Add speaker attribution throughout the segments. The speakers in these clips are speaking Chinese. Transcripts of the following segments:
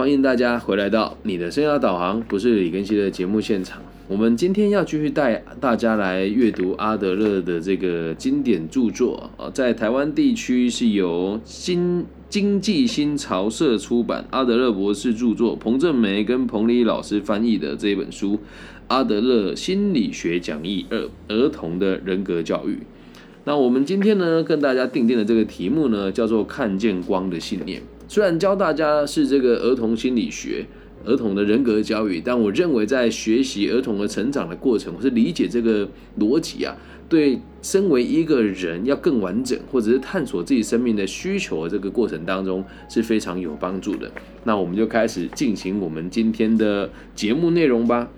Speaker 1: 欢迎大家回来到你的生涯导航，不是李根熙的节目现场。我们今天要继续带大家来阅读阿德勒的这个经典著作啊，在台湾地区是由新经济新潮社出版，阿德勒博士著作，彭正梅跟彭丽老师翻译的这一本书《阿德勒心理学讲义二：儿童的人格教育》。那我们今天呢，跟大家定定的这个题目呢，叫做“看见光的信念”。虽然教大家是这个儿童心理学。儿童的人格教育，但我认为在学习儿童的成长的过程，我是理解这个逻辑啊，对身为一个人要更完整，或者是探索自己生命的需求这个过程当中是非常有帮助的。那我们就开始进行我们今天的节目内容吧。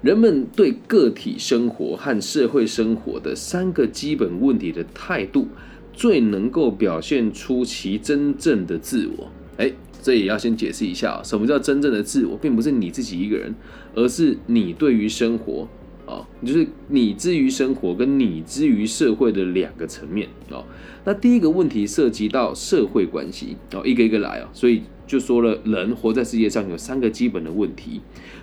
Speaker 1: 人们对个体生活和社会生活的三个基本问题的态度，最能够表现出其真正的自我。哎。这也要先解释一下什么叫真正的自我，并不是你自己一个人，而是你对于生活啊，就是你之于生活跟你之于社会的两个层面啊。那第一个问题涉及到社会关系哦，一个一个来啊，所以就说了，人活在世界上有三个基本的问题。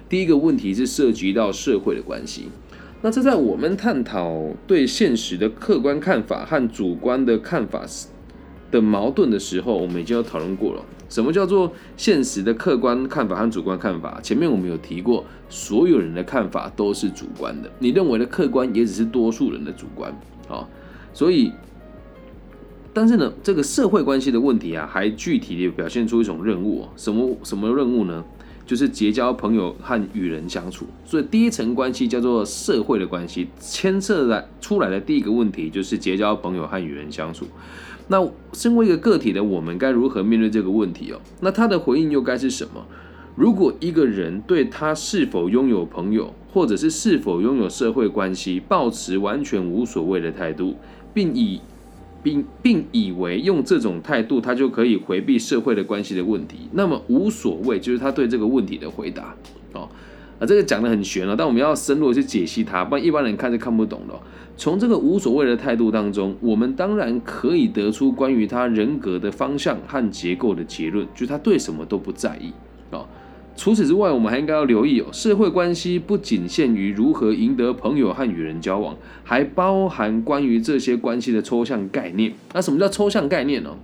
Speaker 1: 第一个问题是涉及到社会的关系，那这在我们探讨对现实的客观看法和主观的看法的矛盾的时候，我们已经有讨论过了。什么叫做现实的客观看法和主观看法？前面我们有提过，所有人的看法都是主观的，你认为的客观也只是多数人的主观啊。所以，但是呢，这个社会关系的问题啊，还具体的表现出一种任务，什么什么任务呢？就是结交朋友和与人相处。所以第一层关系叫做社会的关系，牵涉来出来的第一个问题就是结交朋友和与人相处。那身为一个个体的我们，该如何面对这个问题哦？那他的回应又该是什么？如果一个人对他是否拥有朋友，或者是是否拥有社会关系，保持完全无所谓的态度，并以并并以为用这种态度，他就可以回避社会的关系的问题，那么无所谓就是他对这个问题的回答哦。啊，这个讲的很玄了，但我们要深入去解析它，不然一般人看是看不懂的。从这个无所谓的态度当中，我们当然可以得出关于他人格的方向和结构的结论，就是他对什么都不在意啊。除此之外，我们还应该要留意哦，社会关系不仅限于如何赢得朋友和与人交往，还包含关于这些关系的抽象概念。那什么叫抽象概念呢？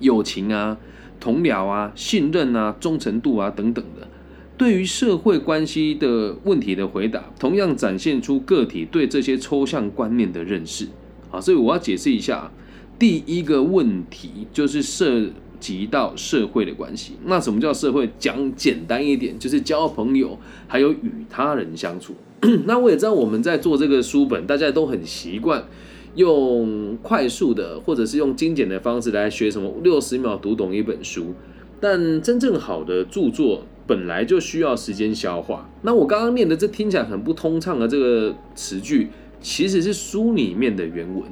Speaker 1: 友情啊、同僚啊、信任啊、忠诚度啊等等的。对于社会关系的问题的回答，同样展现出个体对这些抽象观念的认识。啊，所以我要解释一下，第一个问题就是社及到社会的关系。那什么叫社会？讲简单一点，就是交朋友，还有与他人相处。那我也知道我们在做这个书本，大家都很习惯用快速的，或者是用精简的方式来学什么六十秒读懂一本书。但真正好的著作。本来就需要时间消化。那我刚刚念的这听起来很不通畅的这个词句，其实是书里面的原文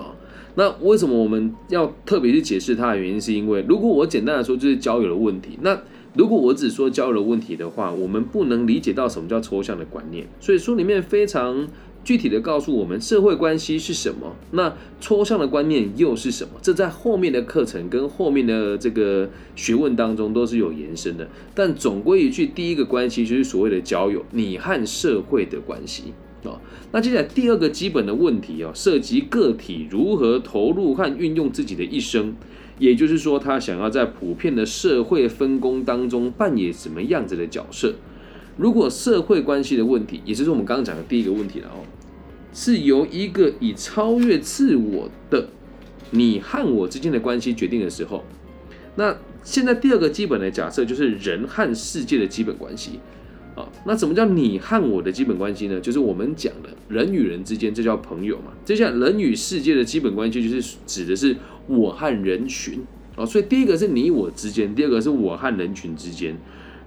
Speaker 1: 啊。那为什么我们要特别去解释它的原因？是因为如果我简单的说就是交友的问题，那如果我只说交友的问题的话，我们不能理解到什么叫抽象的观念。所以书里面非常。具体的告诉我们社会关系是什么，那抽象的观念又是什么？这在后面的课程跟后面的这个学问当中都是有延伸的。但总归一句，第一个关系就是所谓的交友，你和社会的关系啊。那接下来第二个基本的问题哦，涉及个体如何投入和运用自己的一生，也就是说，他想要在普遍的社会分工当中扮演什么样子的角色。如果社会关系的问题，也就是我们刚刚讲的第一个问题了哦，是由一个以超越自我的你和我之间的关系决定的时候，那现在第二个基本的假设就是人和世界的基本关系啊。那什么叫你和我的基本关系呢？就是我们讲的人与人之间，这叫朋友嘛。接下来人与世界的基本关系就是指的是我和人群啊。所以第一个是你我之间，第二个是我和人群之间。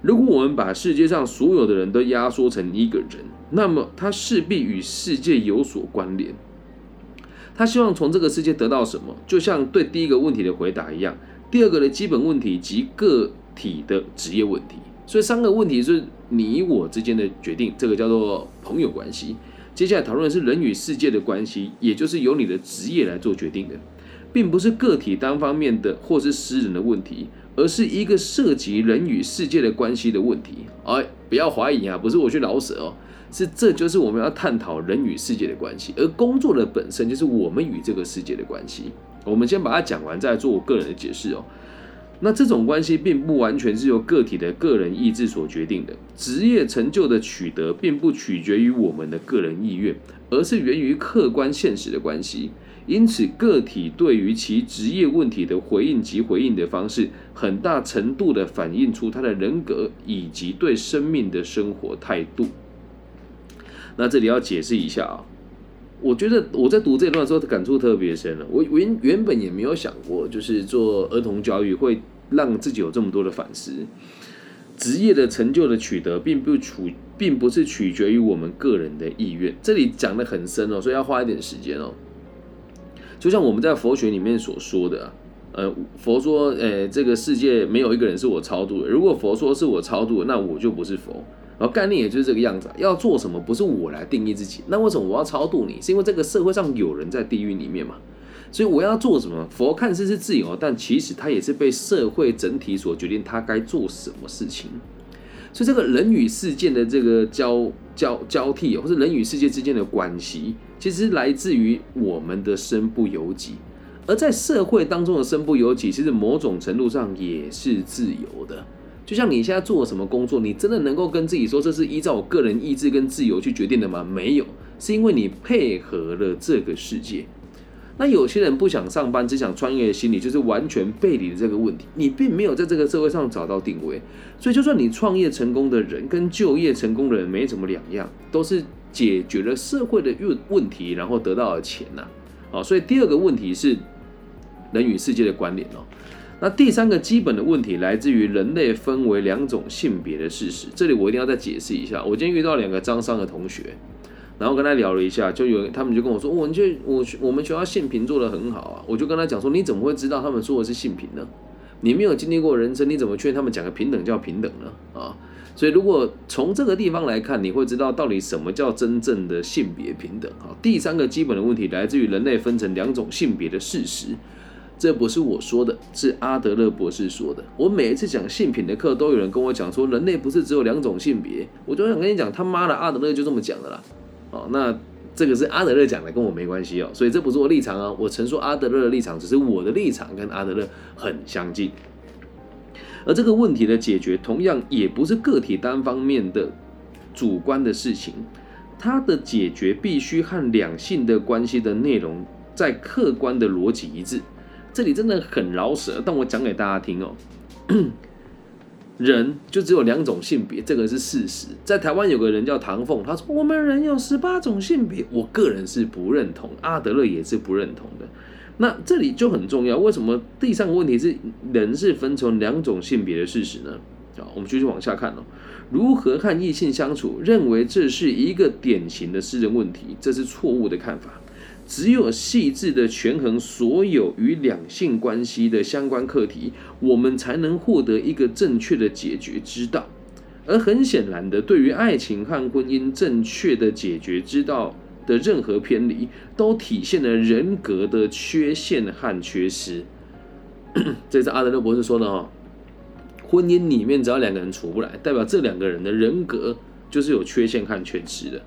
Speaker 1: 如果我们把世界上所有的人都压缩成一个人，那么他势必与世界有所关联。他希望从这个世界得到什么？就像对第一个问题的回答一样，第二个的基本问题及个体的职业问题。所以三个问题是你我之间的决定，这个叫做朋友关系。接下来讨论的是人与世界的关系，也就是由你的职业来做决定的，并不是个体单方面的或是私人的问题。而是一个涉及人与世界的关系的问题。哎，不要怀疑啊，不是我去老舍哦，是这就是我们要探讨人与世界的关系，而工作的本身就是我们与这个世界的关系。我们先把它讲完，再做我个人的解释哦。那这种关系并不完全是由个体的个人意志所决定的，职业成就的取得并不取决于我们的个人意愿，而是源于客观现实的关系。因此，个体对于其职业问题的回应及回应的方式，很大程度的反映出他的人格以及对生命的生活态度。那这里要解释一下啊。我觉得我在读这段的时候感触特别深了。我原原本也没有想过，就是做儿童教育会让自己有这么多的反思。职业的成就的取得，并不取，并不是取决于我们个人的意愿。这里讲的很深哦，所以要花一点时间哦。就像我们在佛学里面所说的，呃，佛说，呃，这个世界没有一个人是我超度的。如果佛说是我超度，那我就不是佛。然后概念也就是这个样子，要做什么不是我来定义自己，那为什么我要超度你？是因为这个社会上有人在地狱里面嘛？所以我要做什么？佛看似是自由，但其实他也是被社会整体所决定他该做什么事情。所以这个人与世界的这个交交交替，或者人与世界之间的关系，其实来自于我们的身不由己。而在社会当中的身不由己，其实某种程度上也是自由的。就像你现在做什么工作，你真的能够跟自己说这是依照我个人意志跟自由去决定的吗？没有，是因为你配合了这个世界。那有些人不想上班，只想创业的心理，就是完全背离了这个问题。你并没有在这个社会上找到定位，所以就算你创业成功的人跟就业成功的人没什么两样，都是解决了社会的问问题，然后得到了钱呐。好，所以第二个问题是人与世界的关联哦。那第三个基本的问题来自于人类分为两种性别的事实。这里我一定要再解释一下。我今天遇到两个张商的同学，然后跟他聊了一下，就有他们就跟我说：“我就我我们学校性平做的很好啊。”我就跟他讲说：“你怎么会知道他们说的是性平呢？你没有经历过人生，你怎么劝他们讲个平等叫平等呢？啊？所以如果从这个地方来看，你会知道到底什么叫真正的性别平等好？第三个基本的问题来自于人类分成两种性别的事实。这不是我说的，是阿德勒博士说的。我每一次讲性品的课，都有人跟我讲说，人类不是只有两种性别。我就想跟你讲，他妈的，阿德勒就这么讲的啦。哦，那这个是阿德勒讲的，跟我没关系哦。所以这不是我立场啊。我陈述阿德勒的立场，只是我的立场跟阿德勒很相近。而这个问题的解决，同样也不是个体单方面的主观的事情，它的解决必须和两性的关系的内容在客观的逻辑一致。这里真的很饶舌，但我讲给大家听哦。人就只有两种性别，这个是事实。在台湾有个人叫唐凤，他说我们人有十八种性别，我个人是不认同，阿德勒也是不认同的。那这里就很重要，为什么第三个问题是人是分成两种性别的事实呢？好，我们继续往下看哦。如何和异性相处？认为这是一个典型的私人问题，这是错误的看法。只有细致的权衡所有与两性关系的相关课题，我们才能获得一个正确的解决之道。而很显然的，对于爱情和婚姻正确的解决之道的任何偏离，都体现了人格的缺陷和缺失。这是阿德勒博士说的哦。婚姻里面只要两个人处不来，代表这两个人的人格就是有缺陷和缺失的。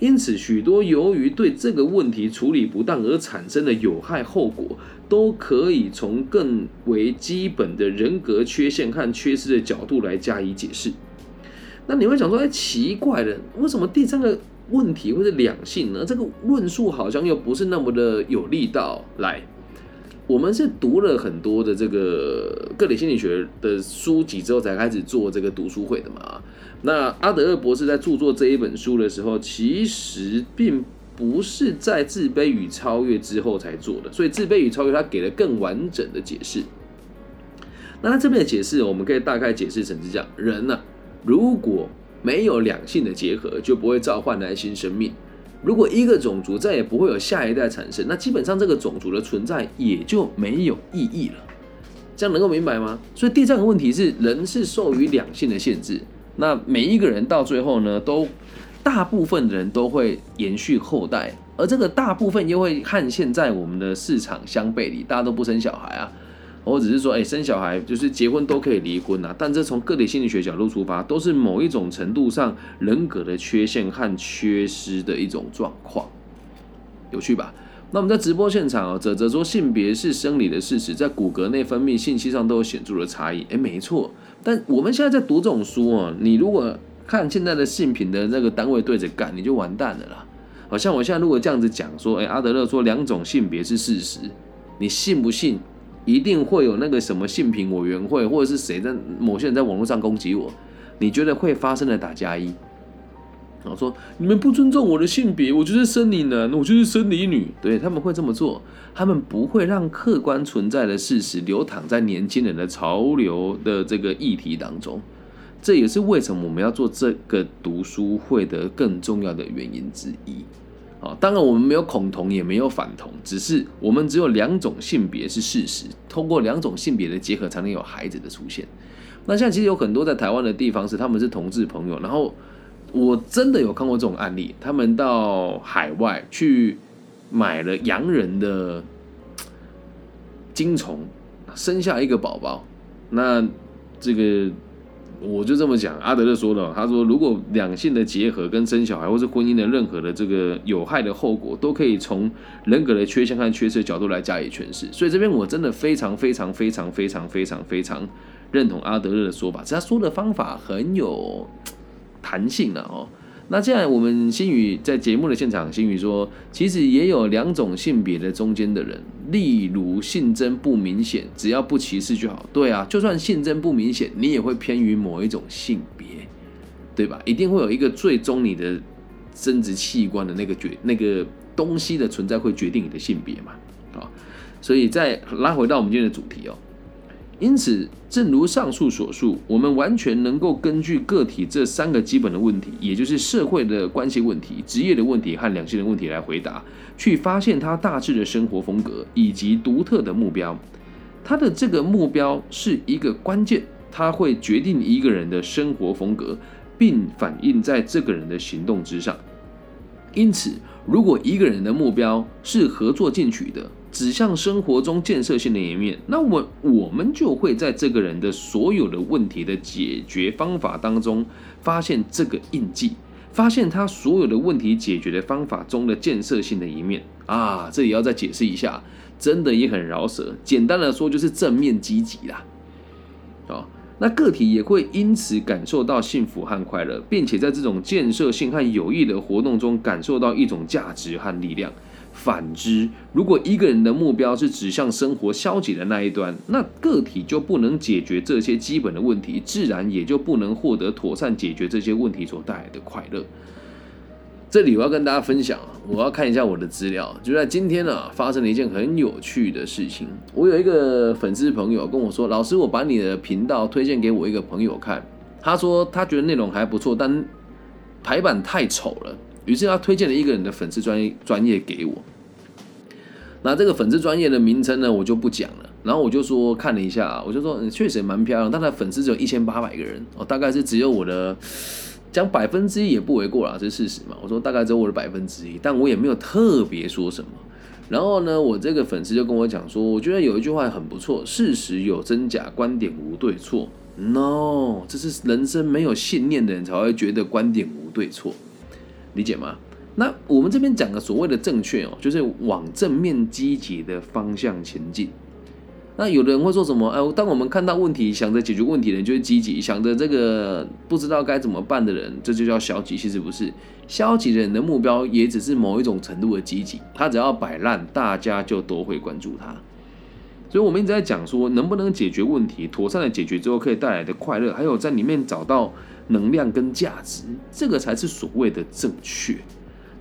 Speaker 1: 因此，许多由于对这个问题处理不当而产生的有害后果，都可以从更为基本的人格缺陷和缺失的角度来加以解释。那你会想说，哎，奇怪了，为什么第三个问题会是两性呢？这个论述好像又不是那么的有力道。来，我们是读了很多的这个个体心理学的书籍之后，才开始做这个读书会的嘛。那阿德勒博士在著作这一本书的时候，其实并不是在自卑与超越之后才做的，所以自卑与超越他给了更完整的解释。那他这边的解释，我们可以大概解释成是这样：人呢，如果没有两性的结合，就不会召唤来新生命；如果一个种族再也不会有下一代产生，那基本上这个种族的存在也就没有意义了。这样能够明白吗？所以第三个问题是，人是受于两性的限制。那每一个人到最后呢，都大部分的人都会延续后代，而这个大部分又会和现在我们的市场相背离，大家都不生小孩啊。或者是说，哎，生小孩就是结婚都可以离婚啊。但这从个体心理学角度出发，都是某一种程度上人格的缺陷和缺失的一种状况，有趣吧？那我们在直播现场哦，泽泽说性别是生理的事实，在骨骼内分泌、信息上都有显著的差异。哎，没错。但我们现在在读这种书哦，你如果看现在的性品的那个单位对着干，你就完蛋了啦。好像我现在如果这样子讲说，哎，阿德勒说两种性别是事实，你信不信？一定会有那个什么性品委员会，或者是谁在某些人在网络上攻击我？你觉得会发生的打加一？我说你们不尊重我的性别，我就是生理男，我就是生理女。对他们会这么做，他们不会让客观存在的事实流淌在年轻人的潮流的这个议题当中。这也是为什么我们要做这个读书会的更重要的原因之一。啊，当然我们没有恐同，也没有反同，只是我们只有两种性别是事实，通过两种性别的结合才能有孩子的出现。那现在其实有很多在台湾的地方是他们是同志朋友，然后。我真的有看过这种案例，他们到海外去买了洋人的精虫，生下一个宝宝。那这个我就这么讲，阿德勒说的，他说如果两性的结合跟生小孩，或是婚姻的任何的这个有害的后果，都可以从人格的缺陷和缺失角度来加以诠释。所以这边我真的非常非常非常非常非常非常认同阿德勒的说法，他说的方法很有。弹性了哦，那这样我们新宇在节目的现场，新宇说，其实也有两种性别的中间的人，例如性征不明显，只要不歧视就好。对啊，就算性征不明显，你也会偏于某一种性别，对吧？一定会有一个最终你的生殖器官的那个决那个东西的存在会决定你的性别嘛？啊，所以再拉回到我们今天的主题哦。因此，正如上述所述，我们完全能够根据个体这三个基本的问题，也就是社会的关系问题、职业的问题和两性的问题来回答，去发现他大致的生活风格以及独特的目标。他的这个目标是一个关键，他会决定一个人的生活风格，并反映在这个人的行动之上。因此，如果一个人的目标是合作进取的，指向生活中建设性的一面，那我我们就会在这个人的所有的问题的解决方法当中发现这个印记，发现他所有的问题解决的方法中的建设性的一面啊！这里要再解释一下，真的也很饶舌。简单的说，就是正面积极啦。哦，那个体也会因此感受到幸福和快乐，并且在这种建设性和有益的活动中感受到一种价值和力量。反之，如果一个人的目标是指向生活消极的那一端，那个体就不能解决这些基本的问题，自然也就不能获得妥善解决这些问题所带来的快乐。这里我要跟大家分享，我要看一下我的资料，就在今天呢，发生了一件很有趣的事情。我有一个粉丝朋友跟我说：“老师，我把你的频道推荐给我一个朋友看，他说他觉得内容还不错，但排版太丑了。”于是他推荐了一个人的粉丝专业专业给我。那这个粉丝专业的名称呢，我就不讲了。然后我就说看了一下，我就说确实蛮漂亮，但他粉丝只有一千八百个人哦，大概是只有我的讲百分之一也不为过啦，这是事实嘛。我说大概只有我的百分之一，但我也没有特别说什么。然后呢，我这个粉丝就跟我讲说，我觉得有一句话很不错：事实有真假，观点无对错。No，这是人生没有信念的人才会觉得观点无对错。理解吗？那我们这边讲的所谓的正确哦，就是往正面积极的方向前进。那有的人会说什么？哎，当我们看到问题，想着解决问题的人就是积极；想着这个不知道该怎么办的人，这就叫消极。其实不是，消极的人的目标也只是某一种程度的积极。他只要摆烂，大家就都会关注他。所以，我们一直在讲说，能不能解决问题，妥善的解决之后可以带来的快乐，还有在里面找到。能量跟价值，这个才是所谓的正确。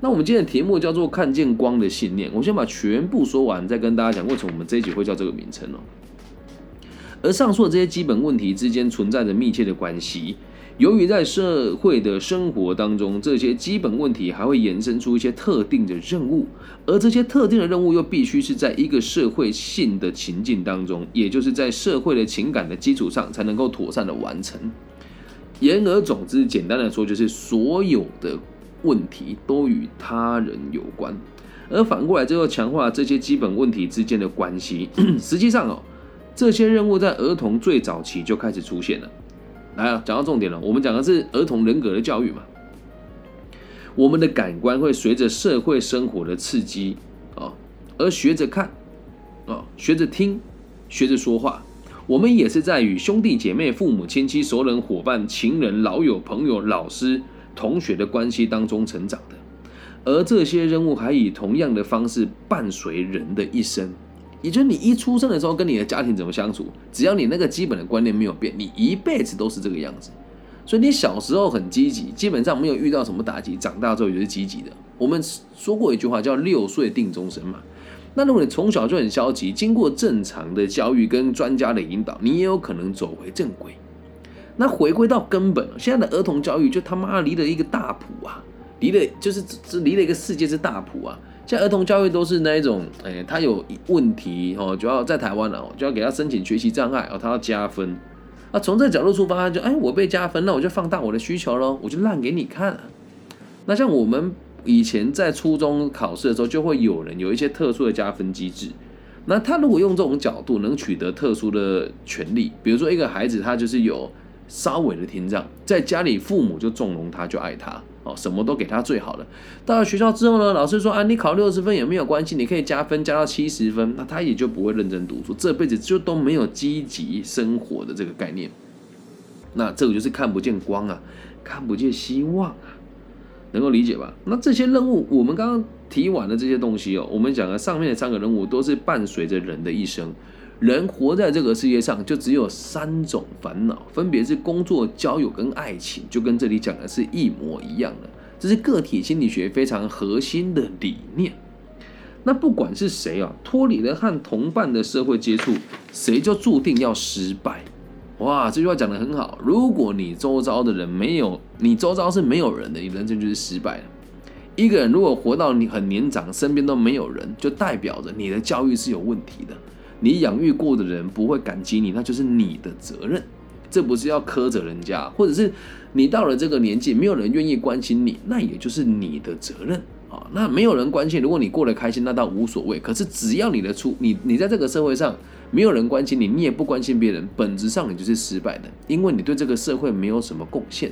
Speaker 1: 那我们今天的题目叫做“看见光的信念”。我先把全部说完，再跟大家讲为什么我们这一集会叫这个名称哦。而上述的这些基本问题之间存在着密切的关系。由于在社会的生活当中，这些基本问题还会延伸出一些特定的任务，而这些特定的任务又必须是在一个社会性的情境当中，也就是在社会的情感的基础上，才能够妥善的完成。言而总之，简单的说，就是所有的问题都与他人有关，而反过来，就又强化这些基本问题之间的关系。实际上哦，这些任务在儿童最早期就开始出现了。来啊，讲到重点了，我们讲的是儿童人格的教育嘛。我们的感官会随着社会生活的刺激啊，而学着看啊，学着听，学着说话。我们也是在与兄弟姐妹、父母亲戚、熟人、伙伴、情人、老友、朋友、老师、同学的关系当中成长的。而这些任务还以同样的方式伴随人的一生。也就是你一出生的时候跟你的家庭怎么相处，只要你那个基本的观念没有变，你一辈子都是这个样子。所以你小时候很积极，基本上没有遇到什么打击，长大之后也是积极的。我们说过一句话叫“六岁定终身”嘛。那如果你从小就很消极，经过正常的教育跟专家的引导，你也有可能走回正轨。那回归到根本，现在的儿童教育就他妈离了一个大谱啊，离了就是这离了一个世界之大谱啊。像儿童教育都是那一种，哎，他有问题哦，就要在台湾了，就要给他申请学习障碍哦，他要加分。那从这角度出发，就哎，我被加分，那我就放大我的需求喽，我就烂给你看。那像我们以前在初中考试的时候，就会有人有一些特殊的加分机制。那他如果用这种角度能取得特殊的权利，比如说一个孩子他就是有稍微的听障，在家里父母就纵容他，就爱他。什么都给他最好的。到了学校之后呢，老师说啊，你考六十分也没有关系，你可以加分加到七十分，那他也就不会认真读书，这辈子就都没有积极生活的这个概念。那这个就是看不见光啊，看不见希望啊，能够理解吧？那这些任务，我们刚刚提完的这些东西哦，我们讲的上面的三个任务都是伴随着人的一生。人活在这个世界上，就只有三种烦恼，分别是工作、交友跟爱情，就跟这里讲的是一模一样的。这是个体心理学非常核心的理念。那不管是谁啊，脱离了和同伴的社会接触，谁就注定要失败。哇，这句话讲的很好。如果你周遭的人没有，你周遭是没有人的，你人生就是失败了。一个人如果活到你很年长，身边都没有人，就代表着你的教育是有问题的。你养育过的人不会感激你，那就是你的责任。这不是要苛责人家，或者是你到了这个年纪，没有人愿意关心你，那也就是你的责任啊。那没有人关心，如果你过得开心，那倒无所谓。可是只要你的出，你你在这个社会上没有人关心你，你也不关心别人，本质上你就是失败的，因为你对这个社会没有什么贡献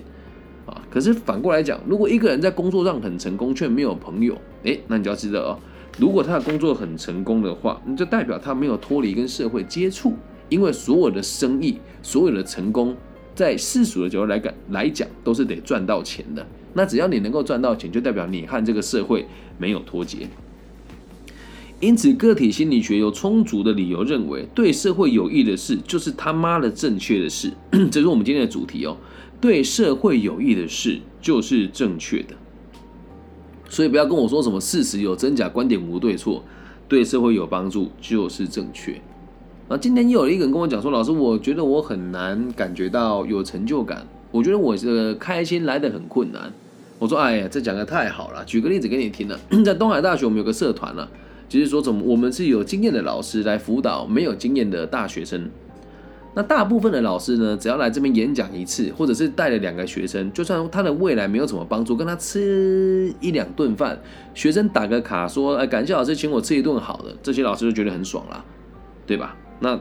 Speaker 1: 啊。可是反过来讲，如果一个人在工作上很成功，却没有朋友，诶，那你就要知道哦。如果他的工作很成功的话，那就代表他没有脱离跟社会接触，因为所有的生意、所有的成功，在世俗的角度来讲来讲，都是得赚到钱的。那只要你能够赚到钱，就代表你和这个社会没有脱节。因此，个体心理学有充足的理由认为，对社会有益的事就是他妈的正确的事。这是我们今天的主题哦，对社会有益的事就是正确的。所以不要跟我说什么事实有真假，观点无对错，对社会有帮助就是正确。啊，今天又有一个人跟我讲说，老师，我觉得我很难感觉到有成就感，我觉得我的开心来得很困难。我说，哎呀，这讲的太好了，举个例子给你听了，在东海大学我们有个社团了，就是说怎么我们是有经验的老师来辅导没有经验的大学生。那大部分的老师呢，只要来这边演讲一次，或者是带了两个学生，就算他的未来没有什么帮助，跟他吃一两顿饭，学生打个卡说，哎，感谢老师请我吃一顿好的，这些老师就觉得很爽啦，对吧？那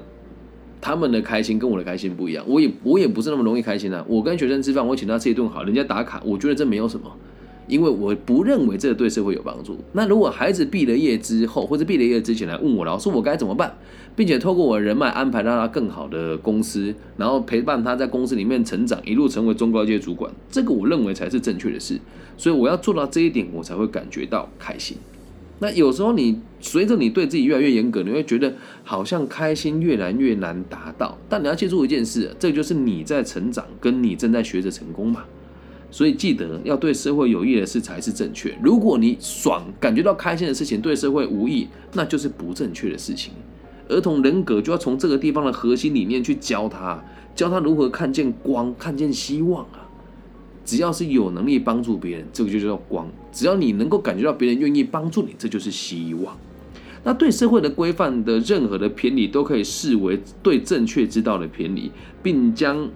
Speaker 1: 他们的开心跟我的开心不一样，我也我也不是那么容易开心的。我跟学生吃饭，我请他吃一顿好，人家打卡，我觉得这没有什么。因为我不认为这个对社会有帮助。那如果孩子毕了业之后，或者毕了业之前来问我，老师我该怎么办，并且透过我的人脉安排到他更好的公司，然后陪伴他在公司里面成长，一路成为中高阶主管，这个我认为才是正确的事。所以我要做到这一点，我才会感觉到开心。那有时候你随着你对自己越来越严格，你会觉得好像开心越来越难达到。但你要记住一件事，这就是你在成长，跟你正在学着成功嘛。所以记得要对社会有益的事才是正确。如果你爽感觉到开心的事情对社会无益，那就是不正确的事情。儿童人格就要从这个地方的核心理念去教他，教他如何看见光，看见希望啊！只要是有能力帮助别人，这个就叫光。只要你能够感觉到别人愿意帮助你，这就是希望。那对社会的规范的任何的偏离，都可以视为对正确之道的偏离，并将。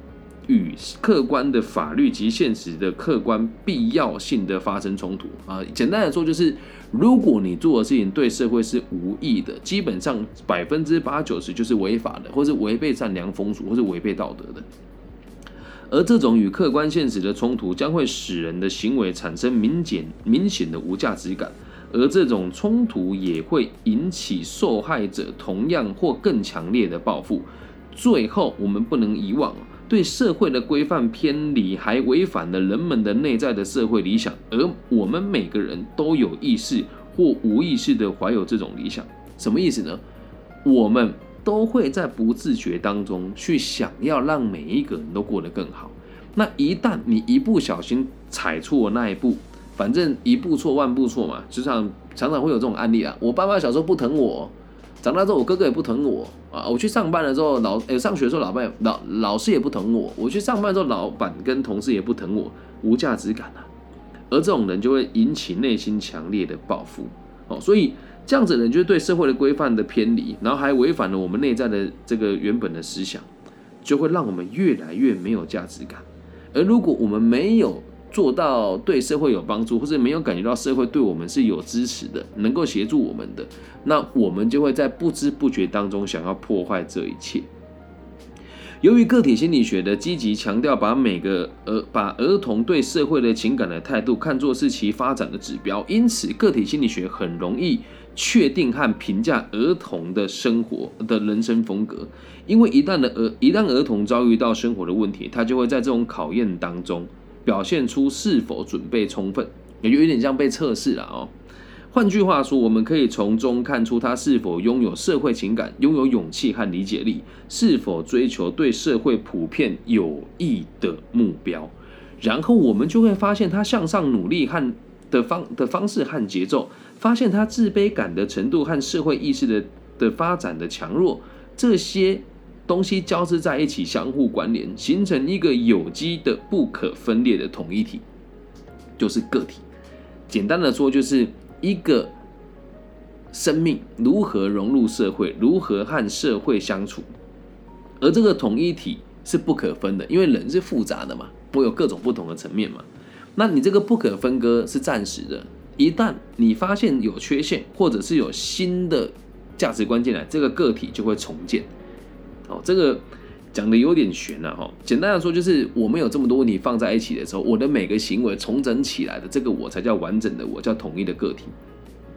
Speaker 1: 与客观的法律及现实的客观必要性的发生冲突啊。简单来说，就是如果你做的事情对社会是无益的，基本上百分之八九十就是违法的，或是违背善良风俗，或是违背道德的。而这种与客观现实的冲突，将会使人的行为产生明显明显的无价值感，而这种冲突也会引起受害者同样或更强烈的报复。最后，我们不能遗忘，对社会的规范偏离，还违反了人们的内在的社会理想，而我们每个人都有意识或无意识的怀有这种理想。什么意思呢？我们。都会在不自觉当中去想要让每一个人都过得更好。那一旦你一不小心踩错那一步，反正一步错万步错嘛，就像常常会有这种案例啊。我爸妈小时候不疼我，长大之后我哥哥也不疼我啊。我去上班的时候，老诶上学的时候，老板老老师也不疼我。我去上班之后，老板跟同事也不疼我，无价值感啊。而这种人就会引起内心强烈的报复哦，所以。这样子的人就是对社会的规范的偏离，然后还违反了我们内在的这个原本的思想，就会让我们越来越没有价值感。而如果我们没有做到对社会有帮助，或者没有感觉到社会对我们是有支持的，能够协助我们的，那我们就会在不知不觉当中想要破坏这一切。由于个体心理学的积极强调，把每个儿把儿童对社会的情感的态度看作是其发展的指标，因此个体心理学很容易。确定和评价儿童的生活的人生风格，因为一旦的儿一旦儿童遭遇到生活的问题，他就会在这种考验当中表现出是否准备充分，也就有点像被测试了哦。换句话说，我们可以从中看出他是否拥有社会情感，拥有勇气和理解力，是否追求对社会普遍有益的目标。然后我们就会发现他向上努力和的方的方式和节奏。发现他自卑感的程度和社会意识的的发展的强弱，这些东西交织在一起，相互关联，形成一个有机的、不可分裂的统一体，就是个体。简单的说，就是一个生命如何融入社会，如何和社会相处，而这个统一体是不可分的，因为人是复杂的嘛，会有各种不同的层面嘛。那你这个不可分割是暂时的。一旦你发现有缺陷，或者是有新的价值观进来，这个个体就会重建。哦，这个讲的有点悬了哈。简单的说，就是我们有这么多问题放在一起的时候，我的每个行为重整起来的这个我才叫完整的我，叫统一的个体。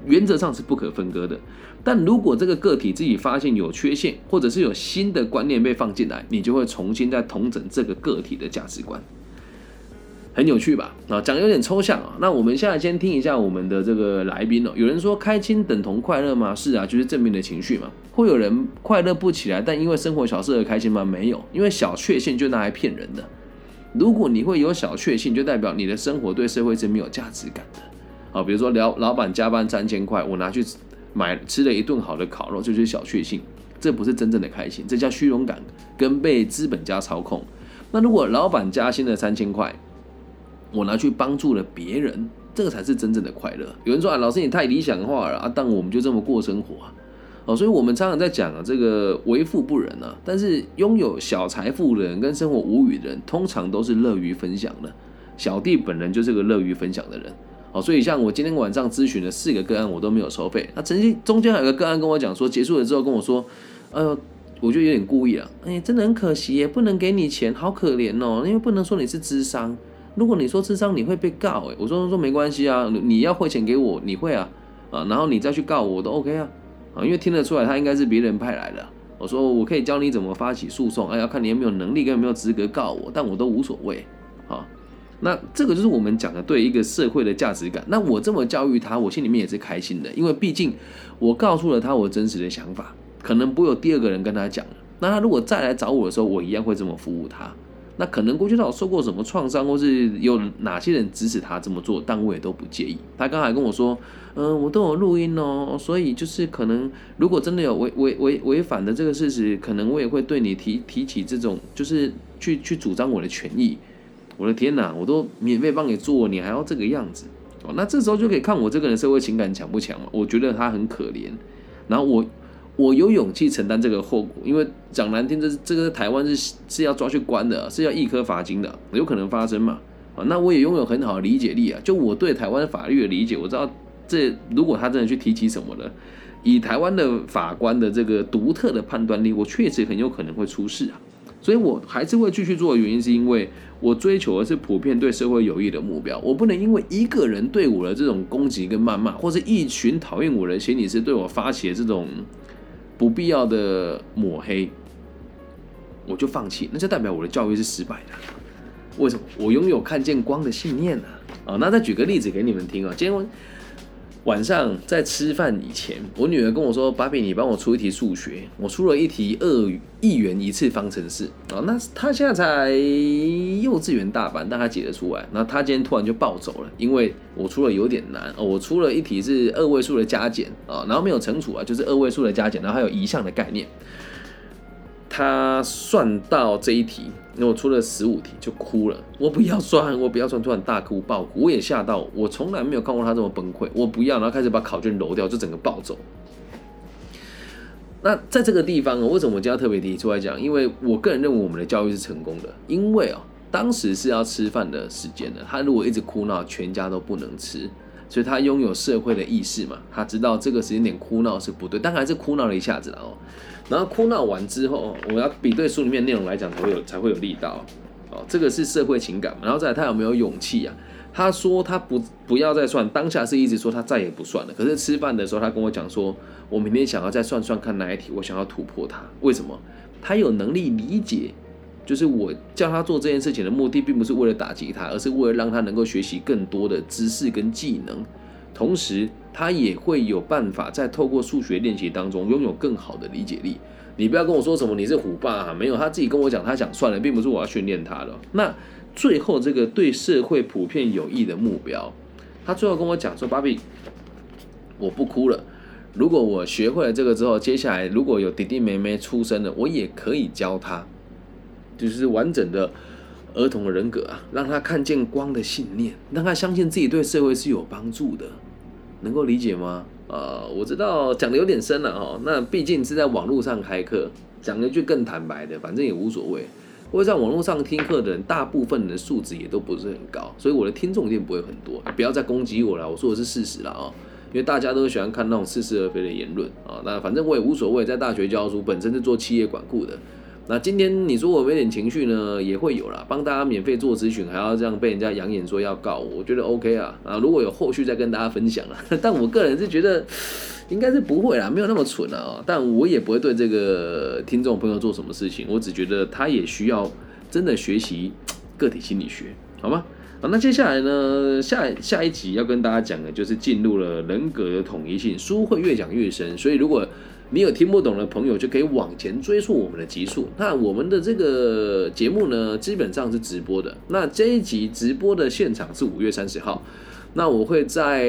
Speaker 1: 原则上是不可分割的。但如果这个个体自己发现有缺陷，或者是有新的观念被放进来，你就会重新再重整这个个体的价值观。很有趣吧？啊，讲有点抽象啊。那我们现在先听一下我们的这个来宾哦。有人说开心等同快乐吗？是啊，就是正面的情绪嘛。会有人快乐不起来，但因为生活小事而开心吗？没有，因为小确幸就拿来骗人的。如果你会有小确幸，就代表你的生活对社会是没有价值感的。好，比如说老老板加班三千块，我拿去买吃了一顿好的烤肉，就是小确幸。这不是真正的开心，这叫虚荣感跟被资本家操控。那如果老板加薪了三千块，我拿去帮助了别人，这个才是真正的快乐。有人说啊，老师你太理想化了啊，但我们就这么过生活啊，哦，所以我们常常在讲啊，这个为富不仁啊，但是拥有小财富的人跟生活无语的人，通常都是乐于分享的。小弟本人就是个乐于分享的人，哦，所以像我今天晚上咨询的四个个案，我都没有收费。那曾经中间还有个个案跟我讲说，结束了之后跟我说，哎呦，我觉得有点故意啊，哎，真的很可惜，也不能给你钱，好可怜哦，因为不能说你是智商。如果你说智商，你会被告哎。我说说没关系啊，你要汇钱给我，你会啊啊，然后你再去告我都 OK 啊啊，因为听得出来他应该是别人派来的。我说我可以教你怎么发起诉讼，哎，要看你有没有能力跟有没有资格告我，但我都无所谓啊。那这个就是我们讲的对一个社会的价值感。那我这么教育他，我心里面也是开心的，因为毕竟我告诉了他我真实的想法，可能不会有第二个人跟他讲那他如果再来找我的时候，我一样会这么服务他。那可能过去他有受过什么创伤，或是有哪些人指使他这么做，但我也都不介意。他刚才跟我说，嗯，我都有录音哦，所以就是可能如果真的有违违违违反的这个事实，可能我也会对你提提起这种，就是去去主张我的权益。我的天哪，我都免费帮你做，你还要这个样子哦？那这时候就可以看我这个人社会情感强不强嘛？我觉得他很可怜，然后我我有勇气承担这个后果，因为讲难听，这这个台湾是是要抓去关的，是要一颗罚金的，有可能发生嘛？啊，那我也拥有很好的理解力啊，就我对台湾法律的理解，我知道这如果他真的去提起什么了，以台湾的法官的这个独特的判断力，我确实很有可能会出事啊。所以我还是会继续做的原因，是因为我追求的是普遍对社会有益的目标。我不能因为一个人对我的这种攻击跟谩骂，或者一群讨厌我的心理师对我发起的这种不必要的抹黑，我就放弃，那就代表我的教育是失败的。为什么？我拥有看见光的信念呢？啊，那再举个例子给你们听啊，今天。晚上在吃饭以前，我女儿跟我说：“芭比，你帮我出一题数学。”我出了一题二亿元一次方程式啊。那她现在才幼稚园大班，但她解得出来。那她今天突然就暴走了，因为我出了有点难哦。我出了一题是二位数的加减啊，然后没有乘除啊，就是二位数的加减，然后还有移项的概念。他算到这一题，那我出了十五题就哭了。我不要算，我不要算，突然大哭爆哭，我也吓到。我从来没有看过他这么崩溃。我不要，然后开始把考卷揉掉，就整个暴走。那在这个地方啊，为什么我今天特别提出来讲？因为我个人认为我们的教育是成功的，因为啊，当时是要吃饭的时间的，他如果一直哭闹，全家都不能吃。所以他拥有社会的意识嘛，他知道这个时间点哭闹是不对，但还是哭闹了一下子了哦。然后哭闹完之后，我要比对书里面内容来讲才会有才会有力道哦。这个是社会情感，然后再来他有没有勇气啊？他说他不不要再算，当下是一直说他再也不算了。可是吃饭的时候，他跟我讲说，我明天想要再算算看哪一题，我想要突破它。为什么？他有能力理解。就是我叫他做这件事情的目的，并不是为了打击他，而是为了让他能够学习更多的知识跟技能，同时他也会有办法在透过数学练习当中拥有更好的理解力。你不要跟我说什么你是虎爸啊，没有，他自己跟我讲他想算了，并不是我要训练他的。那最后这个对社会普遍有益的目标，他最后跟我讲说：“芭比，我不哭了。如果我学会了这个之后，接下来如果有弟弟妹妹出生了，我也可以教他。”就是完整的儿童的人格啊，让他看见光的信念，让他相信自己对社会是有帮助的，能够理解吗？呃，我知道讲的有点深了哦，那毕竟是在网络上开课，讲一句更坦白的，反正也无所谓。会在网络上听课的人，大部分的素质也都不是很高，所以我的听众一定不会很多。不要再攻击我了，我说的是事实了啊，因为大家都喜欢看那种似是而非的言论啊。那反正我也无所谓，在大学教书，本身是做企业管顾的。那今天你说我没点情绪呢，也会有啦。帮大家免费做咨询，还要这样被人家扬言说要告我，我觉得 OK 啊。啊，如果有后续再跟大家分享了。但我个人是觉得应该是不会啦，没有那么蠢啊。但我也不会对这个听众朋友做什么事情，我只觉得他也需要真的学习个体心理学，好吗？好，那接下来呢，下下一集要跟大家讲的就是进入了人格的统一性，书会越讲越深，所以如果你有听不懂的朋友，就可以往前追溯我们的集数。那我们的这个节目呢，基本上是直播的。那这一集直播的现场是五月三十号，那我会在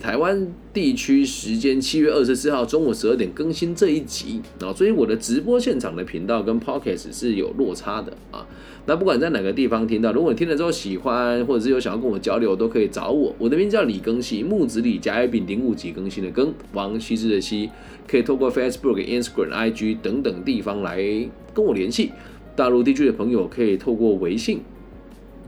Speaker 1: 台湾地区时间七月二十四号中午十二点更新这一集啊。所以我的直播现场的频道跟 Pocket 是有落差的啊。那不管在哪个地方听到，如果你听了之后喜欢，或者是有想要跟我交流，都可以找我。我的名字叫李更新，木子李甲乙丙丁戊己更新的更，王羲之的羲，可以透过 Facebook、Instagram、IG 等等地方来跟我联系。大陆地区的朋友可以透过微信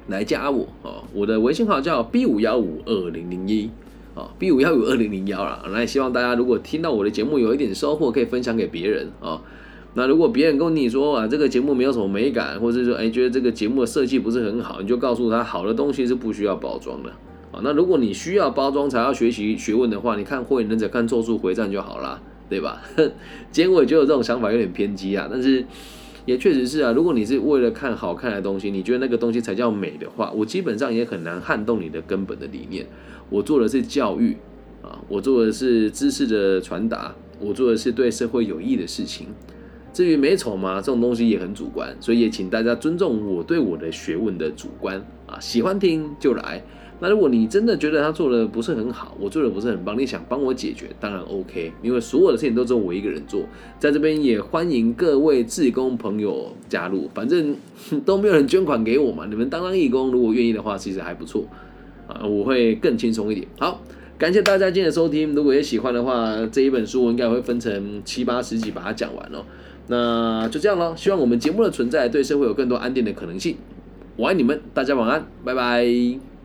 Speaker 1: 来加我哦，我的微信号叫 B 五幺五二零零一哦，B 五幺五二零零幺啦。那也希望大家如果听到我的节目有一点收获，可以分享给别人啊。那如果别人跟你说啊，这个节目没有什么美感，或者说哎觉得这个节目的设计不是很好，你就告诉他，好的东西是不需要包装的啊。那如果你需要包装才要学习学问的话，你看《火影忍者》看《咒术回战》就好啦，对吧？今天我也觉得这种想法有点偏激啊，但是也确实是啊。如果你是为了看好看的东西，你觉得那个东西才叫美的话，我基本上也很难撼动你的根本的理念。我做的是教育啊，我做的是知识的传达，我做的是对社会有益的事情。至于美丑嘛，这种东西也很主观，所以也请大家尊重我对我的学问的主观啊。喜欢听就来。那如果你真的觉得他做的不是很好，我做的不是很棒，你想帮我解决，当然 OK。因为所有的事情都只有我一个人做，在这边也欢迎各位志工朋友加入，反正都没有人捐款给我嘛，你们当当义工，如果愿意的话，其实还不错啊，我会更轻松一点。好。感谢大家今天的收听，如果也喜欢的话，这一本书我应该会分成七八十集把它讲完哦。那就这样咯，希望我们节目的存在对社会有更多安定的可能性。我爱你们，大家晚安，拜拜。